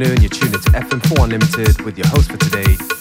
afternoon. You're tuned into FM4 Unlimited with your host for today,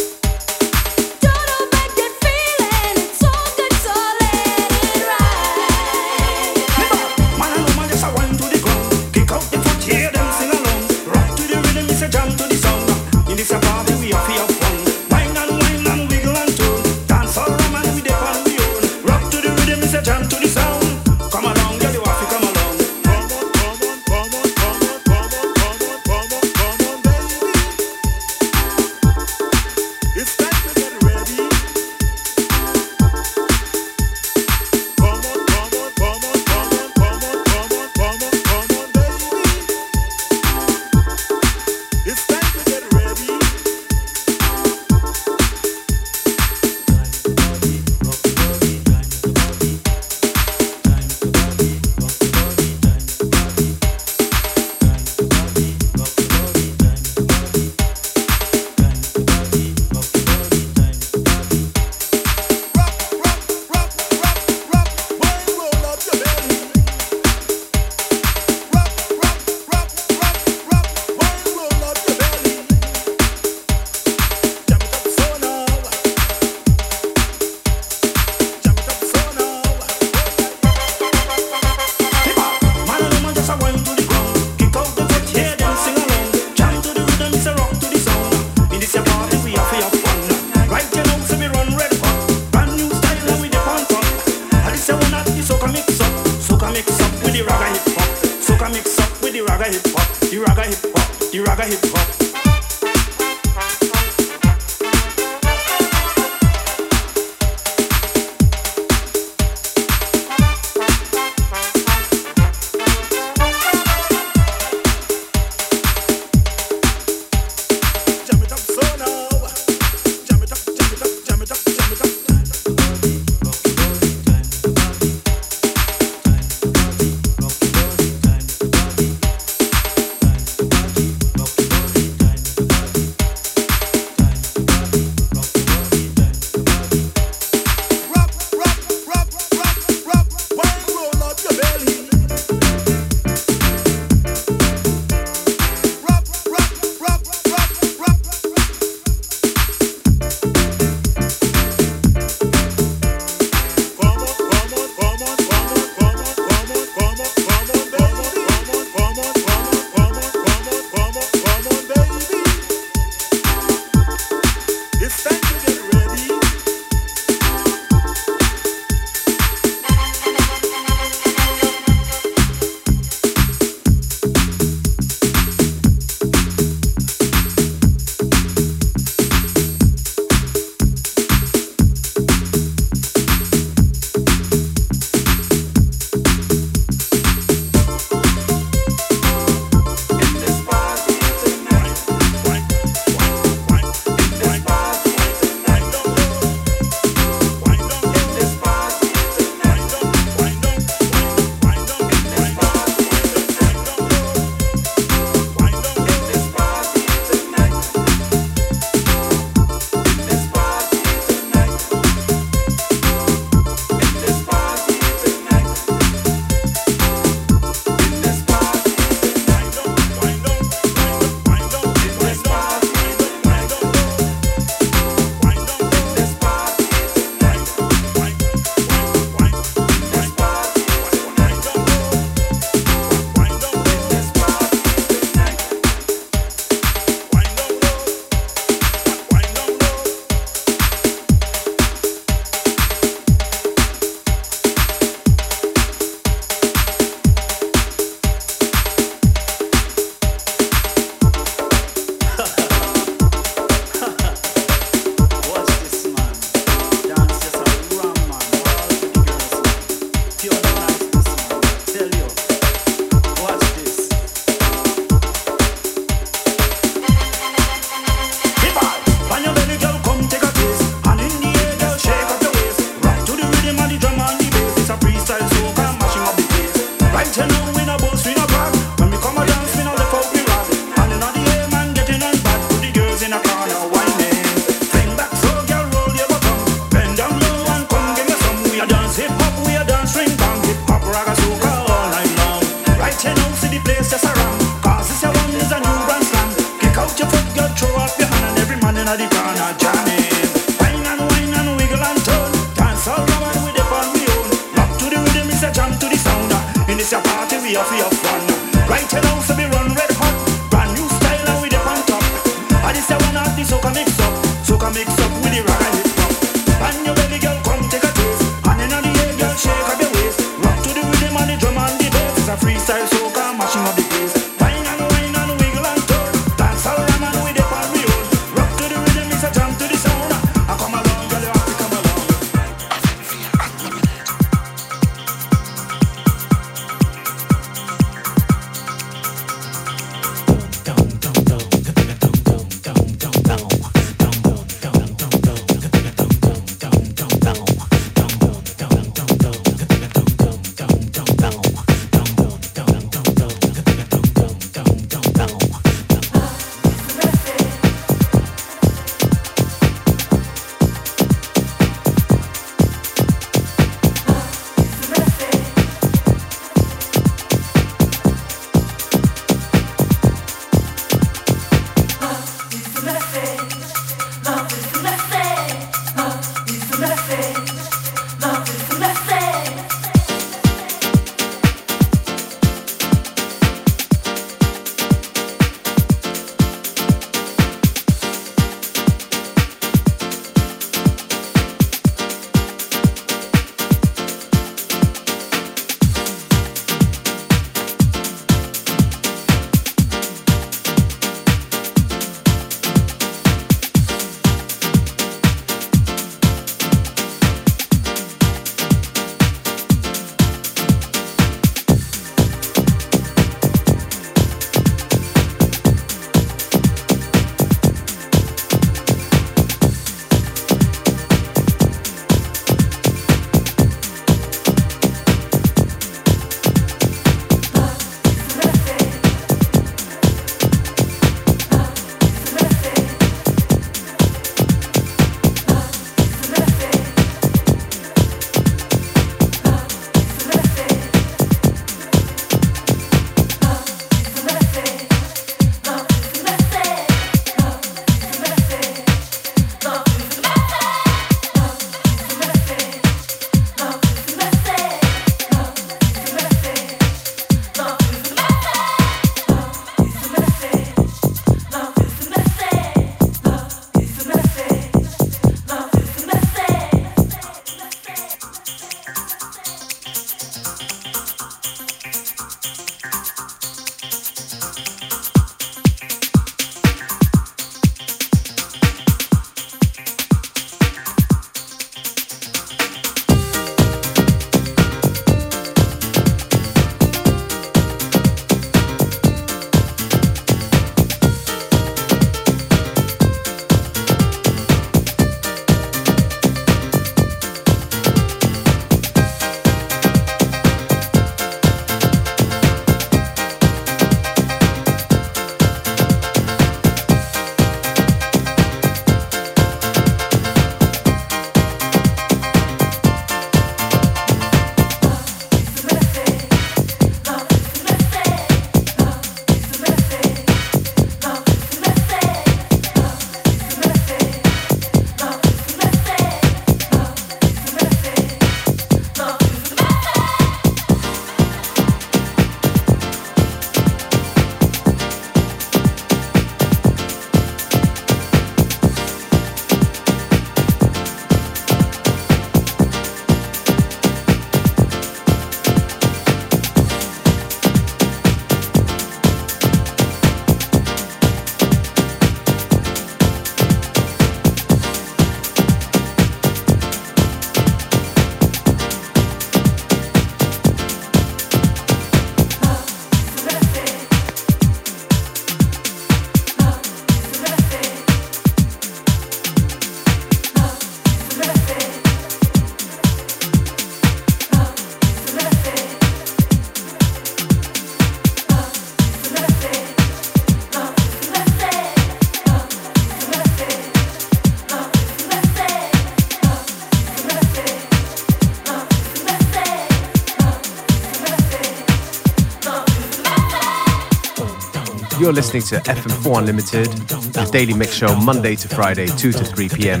You're listening to FM4 Unlimited, the daily mix show Monday to Friday, 2 to 3 p.m.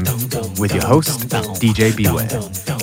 with your host, DJ Beware.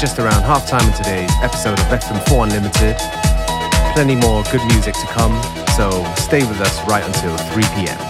Just around half time in today's episode of FM4 Unlimited. Plenty more good music to come, so stay with us right until 3 p.m.